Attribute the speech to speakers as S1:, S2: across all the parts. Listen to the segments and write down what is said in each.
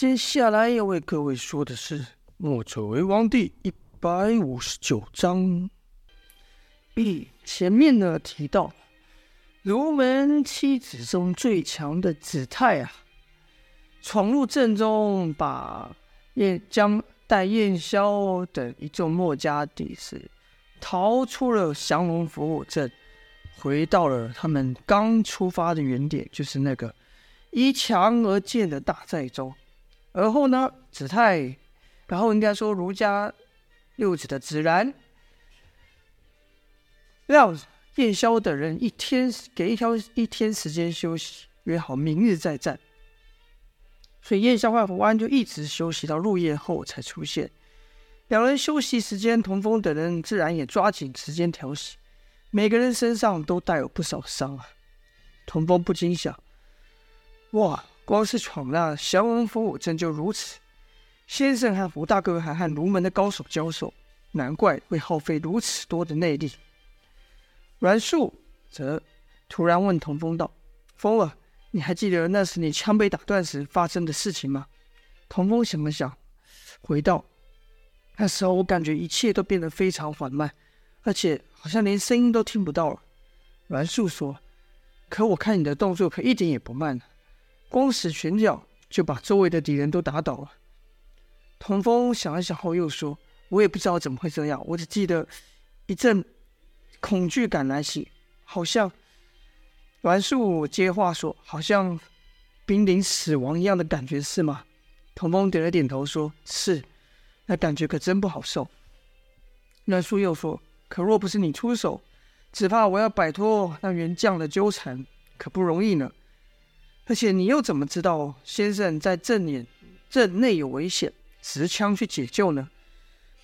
S1: 接下来要为各位说的是《墨者为王》第一百五十九章。嗯，前面呢提到，儒门七子中最强的子泰啊，闯入阵中，把燕将带燕萧等一众墨家弟子逃出了降龙伏虎阵，回到了他们刚出发的原点，就是那个依墙而建的大寨中。而后呢，子泰，然后应该说儒家六子的子然，让燕萧等人一天给一条一天时间休息，约好明日再战。所以燕萧和胡安就一直休息到入夜后才出现。两人休息时间，童风等人自然也抓紧时间调息。每个人身上都带有不少伤啊。童风不禁想：哇！光是闯那降龙伏虎阵就如此，先生和胡大哥还和儒门的高手交手，难怪会耗费如此多的内力。阮树则突然问童风道：“风儿，你还记得那时你枪被打断时发生的事情吗？”童风想了想，回道：“那时候我感觉一切都变得非常缓慢，而且好像连声音都听不到了。”阮树说：“可我看你的动作可一点也不慢。”光使拳脚就把周围的敌人都打倒了。童风想了想后又说：“我也不知道怎么会这样，我只记得一阵恐惧感来袭，好像……”栾树接话说：“好像濒临死亡一样的感觉，是吗？”童风点了点头说：“是，那感觉可真不好受。”栾树又说：“可若不是你出手，只怕我要摆脱那员将的纠缠，可不容易呢。”而且你又怎么知道先生在阵内阵内有危险，持枪去解救呢？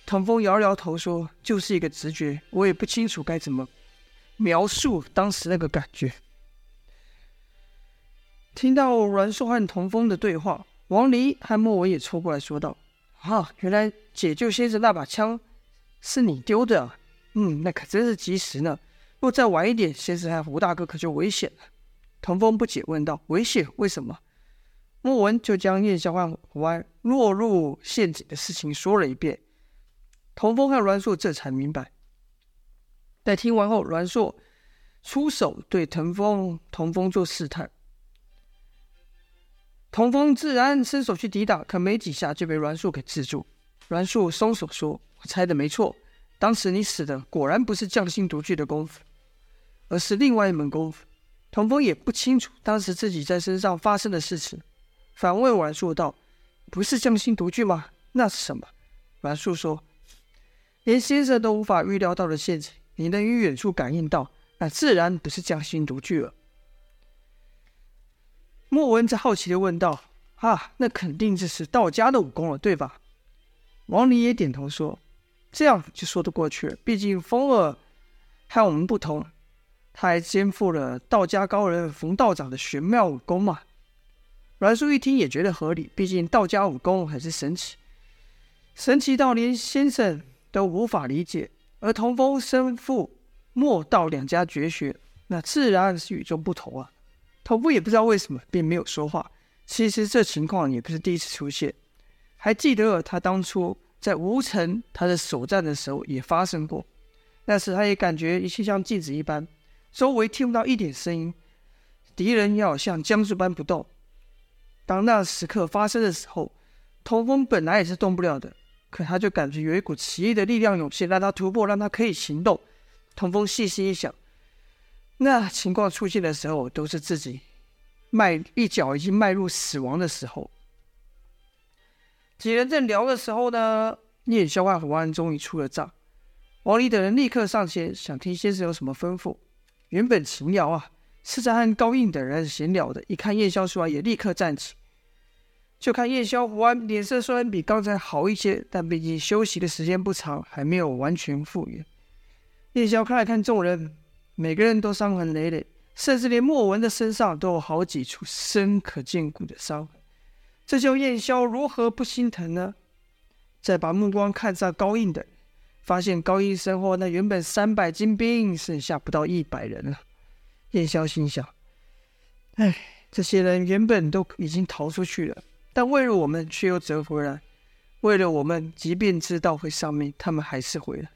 S1: 童风摇摇头说：“就是一个直觉，我也不清楚该怎么描述当时那个感觉。”听到阮硕和童风的对话，王离和莫文也凑过来说道：“啊，原来解救先生那把枪是你丢的啊！嗯，那可真是及时呢。若再晚一点，先生和胡大哥可就危险了。”童风不解问道：“危险？为什么？”莫文就将燕萧和胡安落入陷阱的事情说了一遍。童风和阮硕这才明白。待听完后，阮硕出手对童风、童风做试探。童风自然伸手去抵挡，可没几下就被阮硕给制住。阮硕松手说：“我猜的没错，当时你使的果然不是匠心独具的功夫，而是另外一门功夫。”童峰也不清楚当时自己在身上发生的事情，反问阮硕道：“不是匠心独具吗？那是什么？”阮硕说：“连先生都无法预料到的陷阱，你能于远处感应到，那自然不是匠心独具了。”莫文则好奇的问道：“啊，那肯定这是道家的武功了，对吧？”王林也点头说：“这样就说得过去了，毕竟风儿和我们不同。”他还肩负了道家高人冯道长的玄妙武功嘛？阮叔一听也觉得合理，毕竟道家武功很是神奇，神奇到连先生都无法理解。而童风身负墨道两家绝学，那自然是与众不同啊。童风也不知道为什么，并没有说话。其实这情况也不是第一次出现，还记得他当初在吴城他的首战的时候也发生过，那时他也感觉一切像镜子一般。周围听不到一点声音，敌人要像僵住般不动。当那时刻发生的时候，童风本来也是动不了的，可他就感觉有一股奇异的力量涌现，让他突破，让他可以行动。童风细细一想，那情况出现的时候，都是自己迈一脚已经迈入死亡的时候。几人正聊的时候呢，燕萧和王安终于出了帐，王离等人立刻上前，想听先生有什么吩咐。原本秦瑶啊是在和高印等人闲聊的，一看燕萧出来，也立刻站起。就看燕萧、胡安脸色虽然比刚才好一些，但毕竟休息的时间不长，还没有完全复原。燕萧看了看众人，每个人都伤痕累累，甚至连莫文的身上都有好几处深可见骨的伤痕。这叫燕萧如何不心疼呢？再把目光看上高印等人。发现高应身后那原本三百精兵剩下不到一百人了。燕萧心想：“哎，这些人原本都已经逃出去了，但为了我们却又折回来。为了我们，即便知道会丧命，他们还是回来。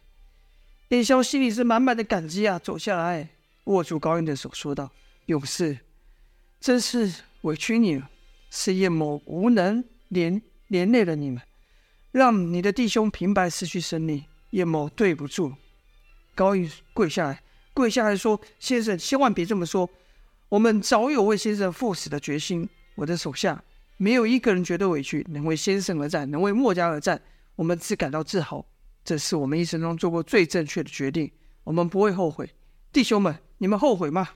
S1: 燕霄心里是满满的感激啊，走下来握住高印的手，说道：“勇士，真是委屈你了，是叶某无能，连连累了你们，让你的弟兄平白失去生命，叶某对不住。”高印跪下来，跪下来说：“先生，千万别这么说，我们早有为先生赴死的决心，我的手下。”没有一个人觉得委屈，能为先生而战，能为墨家而战，我们只感到自豪。这是我们一生中做过最正确的决定，我们不会后悔。弟兄们，你们后悔吗？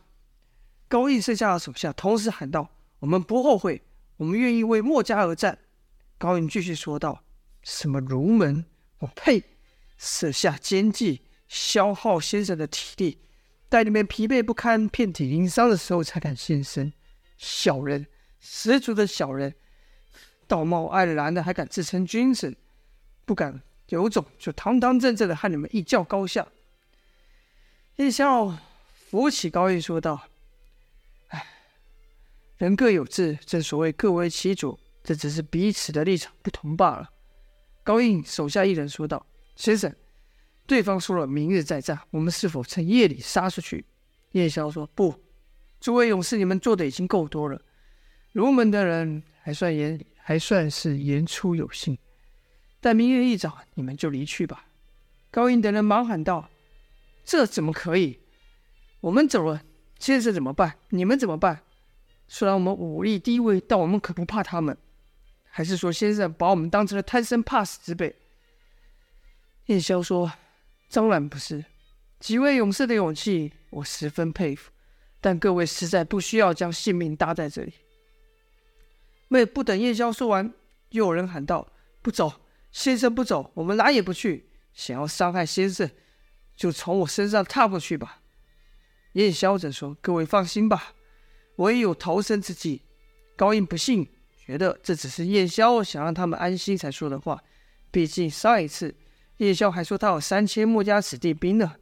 S1: 高印剩下的手下同时喊道：“我们不后悔，我们愿意为墨家而战。”高印继续说道：“什么儒门？我呸！设下奸计，消耗先生的体力，待你们疲惫不堪、遍体鳞伤的时候才敢现身，小人！”十足的小人，道貌岸然的还敢自称君子，不敢有种就堂堂正正的和你们一较高下。叶萧扶起高印说道：“哎，人各有志，正所谓各为其主，这只是彼此的立场不同罢了。”高印手下一人说道：“先生，对方说了明日再战，我们是否趁夜里杀出去？”叶萧说：“不，诸位勇士，你们做的已经够多了。”儒门的人还算言，还算是言出有信。但明日一早，你们就离去吧。高音等人忙喊道：“这怎么可以？我们走了，先生怎么办？你们怎么办？虽然我们武力低微，但我们可不怕他们。还是说先生把我们当成了贪生怕死之辈？”叶萧说：“当然不是。几位勇士的勇气，我十分佩服。但各位实在不需要将性命搭在这里。”妹不等叶萧说完，又有人喊道：“不走，先生不走，我们哪也不去。想要伤害先生，就从我身上踏过去吧。”叶萧则说：“各位放心吧，我也有逃生之计。”高印不信，觉得这只是叶萧想让他们安心才说的话。毕竟上一次叶萧还说他有三千墨家子弟兵呢。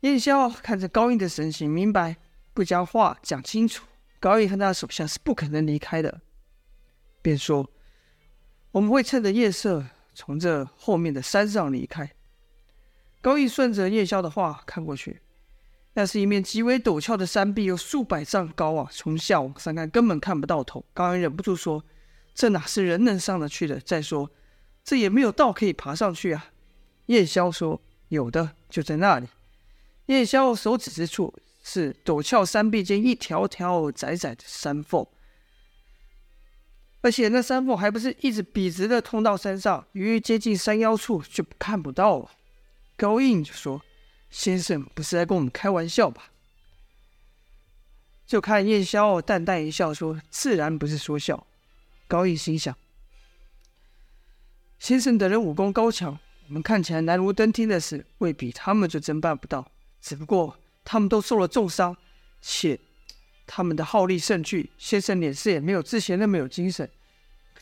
S1: 叶萧看着高印的神情，明白不将话讲清楚。高印和他的手下是不可能离开的，便说：“我们会趁着夜色从这后面的山上离开。”高印顺着叶萧的话看过去，那是一面极为陡峭的山壁，有数百丈高啊！从下往上看，根本看不到头。高印忍不住说：“这哪是人能上得去的？再说，这也没有道可以爬上去啊！”叶萧说：“有的，就在那里。”叶萧手指之处。是陡峭山壁间一条条窄窄的山缝，而且那山缝还不是一直笔直的通到山上，于接近山腰处就看不到了。高印就说：“先生不是在跟我们开玩笑吧？”就看叶萧淡淡一笑说：“自然不是说笑。”高印心想：“先生等人武功高强，我们看起来难如登天的事，未必他们就真办不到。只不过……”他们都受了重伤，且他们的耗力甚巨。先生脸色也没有之前那么有精神，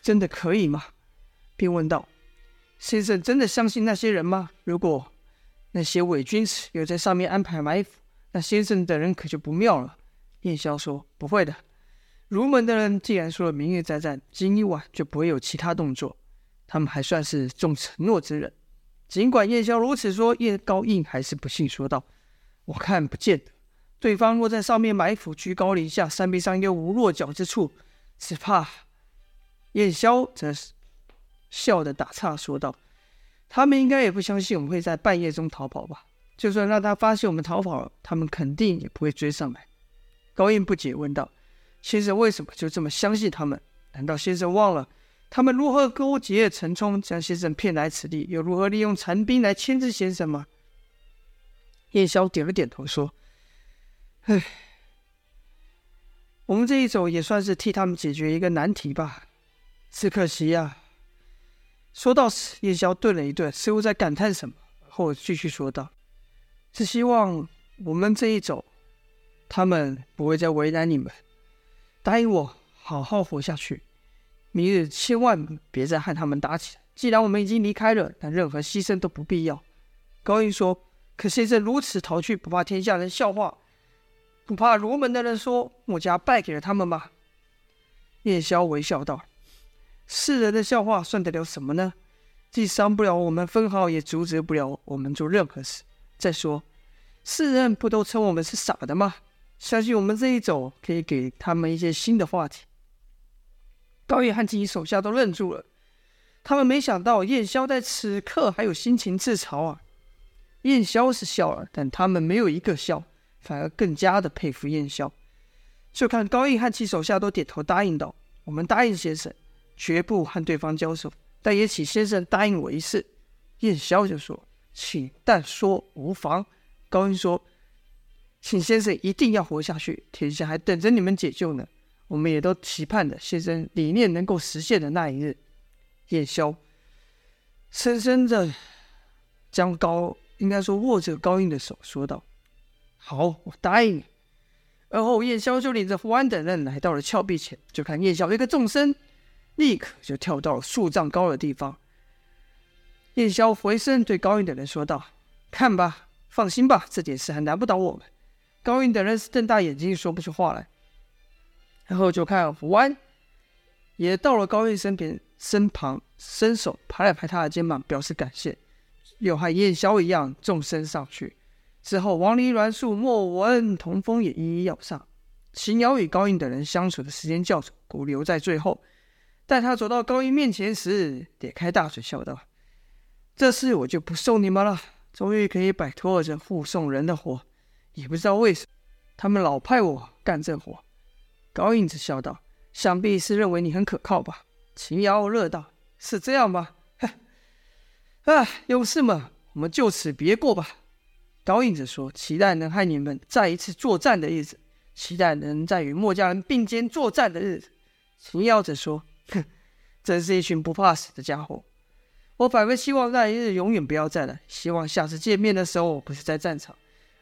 S1: 真的可以吗？便问道：“先生真的相信那些人吗？如果那些伪君子有在上面安排埋伏，那先生等人可就不妙了。”燕萧说：“不会的，儒门的人既然说了明日再战，今晚就不会有其他动作。他们还算是重承诺之人。”尽管叶萧如此说，叶高印还是不信，说道。我看不见得，对方若在上面埋伏，居高临下，山壁上又无落脚之处，只怕……叶萧则是笑的打岔说道：“他们应该也不相信我们会在半夜中逃跑吧？就算让他发现我们逃跑了，他们肯定也不会追上来。”高印不解问道：“先生为什么就这么相信他们？难道先生忘了他们如何勾结陈冲，将先生骗来此地，又如何利用残兵来牵制先生吗？”叶萧点了点头，说：“唉，我们这一走也算是替他们解决一个难题吧。只可惜呀。”说到此，叶萧顿了一顿，似乎在感叹什么，后继续说道：“只希望我们这一走，他们不会再为难你们。答应我，好好活下去。明日千万别再和他们打起来。既然我们已经离开了，那任何牺牲都不必要。”高印说。可先生如此逃去，不怕天下人笑话，不怕罗门的人说墨家败给了他们吗？叶萧微笑道：“世人的笑话算得了什么呢？既伤不了我们分毫，也阻止不了我们做任何事。再说，世人不都称我们是傻的吗？相信我们这一走，可以给他们一些新的话题。”高印和自己手下都愣住了，他们没想到燕萧在此刻还有心情自嘲啊。燕萧是笑了，但他们没有一个笑，反而更加的佩服燕萧。就看高印和其手下都点头答应道：“我们答应先生，绝不和对方交手，但也请先生答应我一事。”燕萧就说：“请但说无妨。”高印说：“请先生一定要活下去，天下还等着你们解救呢。我们也都期盼着先生理念能够实现的那一日。”燕萧深深的将高，应该说握着高音的手，说道：“好，我答应你。”而后，燕萧就领着胡安等人来到了峭壁前，就看燕萧一个纵身，立刻就跳到了数丈高的地方。燕萧回身对高音等人说道：“看吧，放心吧，这件事还难不倒我们。”高音等人是瞪大眼睛，说不出话来。然后就看胡安也到了高印身边身旁，伸手拍了拍他的肩膀，表示感谢，又和燕萧一样纵身上去。之后，王离、栾树、莫文、童风也一一要上。秦瑶与高印等人相处的时间较久，故留在最后。待他走到高印面前时，咧开大嘴笑道：“这次我就不送你们了，终于可以摆脱这护送人的活。也不知道为什么，他们老派我干这活。”高印子笑道：“想必是认为你很可靠吧？”秦瑶乐道：“是这样吗？哼，啊，勇士们，我们就此别过吧。”高印子说：“期待能和你们再一次作战的日子，期待能再与墨家人并肩作战的日子。”秦瑶则说：“哼，真是一群不怕死的家伙。我反而希望那一日永远不要再来。希望下次见面的时候我，不是在战场，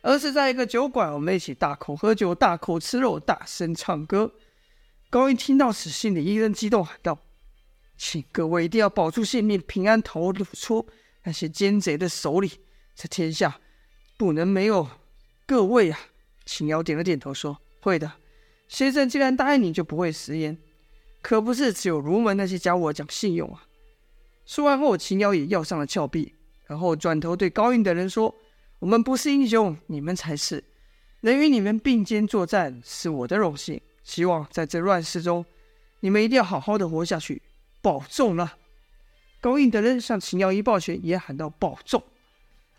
S1: 而是在一个酒馆，我们一起大口喝酒，大口吃肉，大声唱歌。”高印听到此，心里一阵激动，喊道：“请各位一定要保住性命，平安逃出那些奸贼的手里，这天下。”不能没有各位啊！秦瑶点了点头，说：“会的，先生既然答应你，就不会食言。可不是只有儒门那些家伙讲信用啊！”说完后，秦瑶也要上了峭壁，然后转头对高印的人说：“我们不是英雄，你们才是。能与你们并肩作战，是我的荣幸。希望在这乱世中，你们一定要好好的活下去，保重了。”高印的人向秦瑶一抱拳，也喊道：“保重。”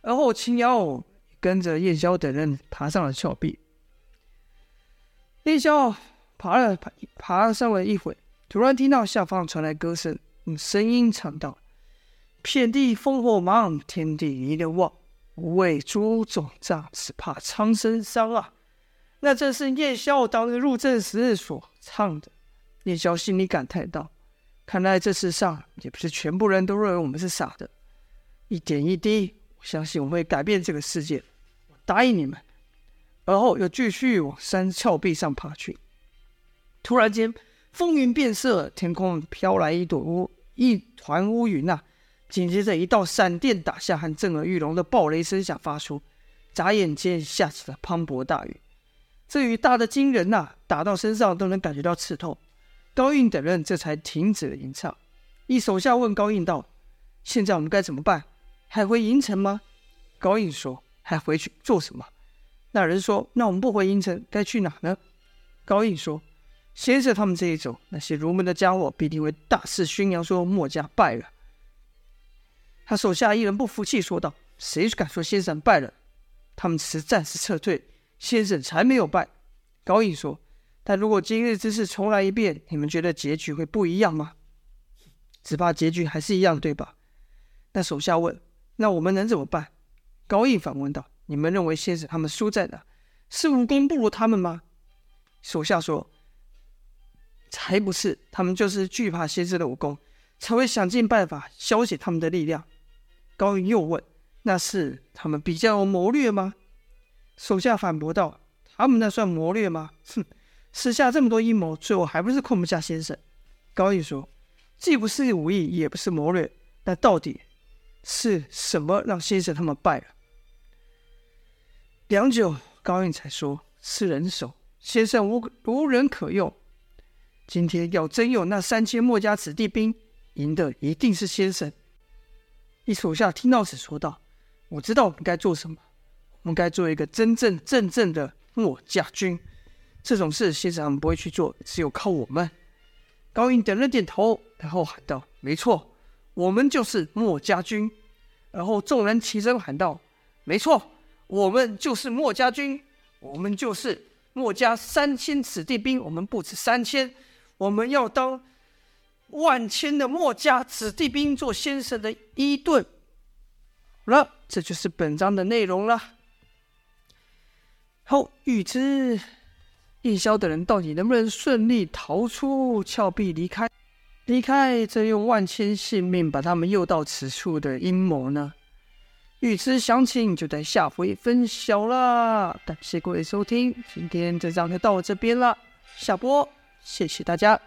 S1: 而后秦瑶。跟着燕萧等人爬上了峭壁。燕萧爬了爬，爬上了一会，突然听到下方传来歌声，用声音唱道：“遍地烽火忙，天地离人望。无畏诸众将，只怕苍生伤啊！”那正是燕萧当日入阵时所唱的。燕萧心里感叹道：“看来这世上也不是全部人都认为我们是傻的。一点一滴，我相信我们会改变这个世界。”我答应你们，而后又继续往山峭壁上爬去。突然间，风云变色，天空飘来一朵乌一团乌云呐、啊！紧接着，一道闪电打下，和震耳欲聋的爆雷声响发出，眨眼间下起了磅礴大雨。这雨大得惊人呐、打到身上都能感觉到刺痛。高印等人这才停止了吟唱。一手下问高印道：“现在我们该怎么办？还回营城吗？”高印说。还回去做什么？那人说：“那我们不回营城，该去哪呢？”高印说：“先生他们这一走，那些儒门的家伙必定会大肆宣扬说墨家败了。”他手下一人不服气说道：“谁敢说先生败了？他们只是暂时撤退，先生才没有败。”高印说：“但如果今日之事重来一遍，你们觉得结局会不一样吗？只怕结局还是一样，对吧？”那手下问：“那我们能怎么办？”高印反问道：“你们认为先生他们输在哪？是武功不如他们吗？”手下说：“才不是，他们就是惧怕先生的武功，才会想尽办法消解他们的力量。”高印又问：“那是他们比较有谋略吗？”手下反驳道：“他们那算谋略吗？哼，私下这么多阴谋，最后还不是控不下先生？”高印说：“既不是武艺，也不是谋略，那到底？”是什么让先生他们败了？良久，高印才说：“是人手，先生无无人可用。”今天要真有那三千墨家子弟兵，赢的一定是先生。一手下听到此说道：“我知道我们该做什么，我们该做一个真正正正的墨家军。这种事先生他们不会去做，只有靠我们。”高音点了点头，然后喊道：“没错，我们就是墨家军。”然后众人齐声喊道：“没错，我们就是墨家军，我们就是墨家三千子弟兵。我们不止三千，我们要当。”万千的墨家子弟兵做先生的伊顿，好了，这就是本章的内容了。后欲知夜宵等人到底能不能顺利逃出峭壁离开，离开这用万千性命把他们诱到此处的阴谋呢？欲知详情，就在下回分晓了。感谢各位收听，今天这章就到这边了，下播，谢谢大家。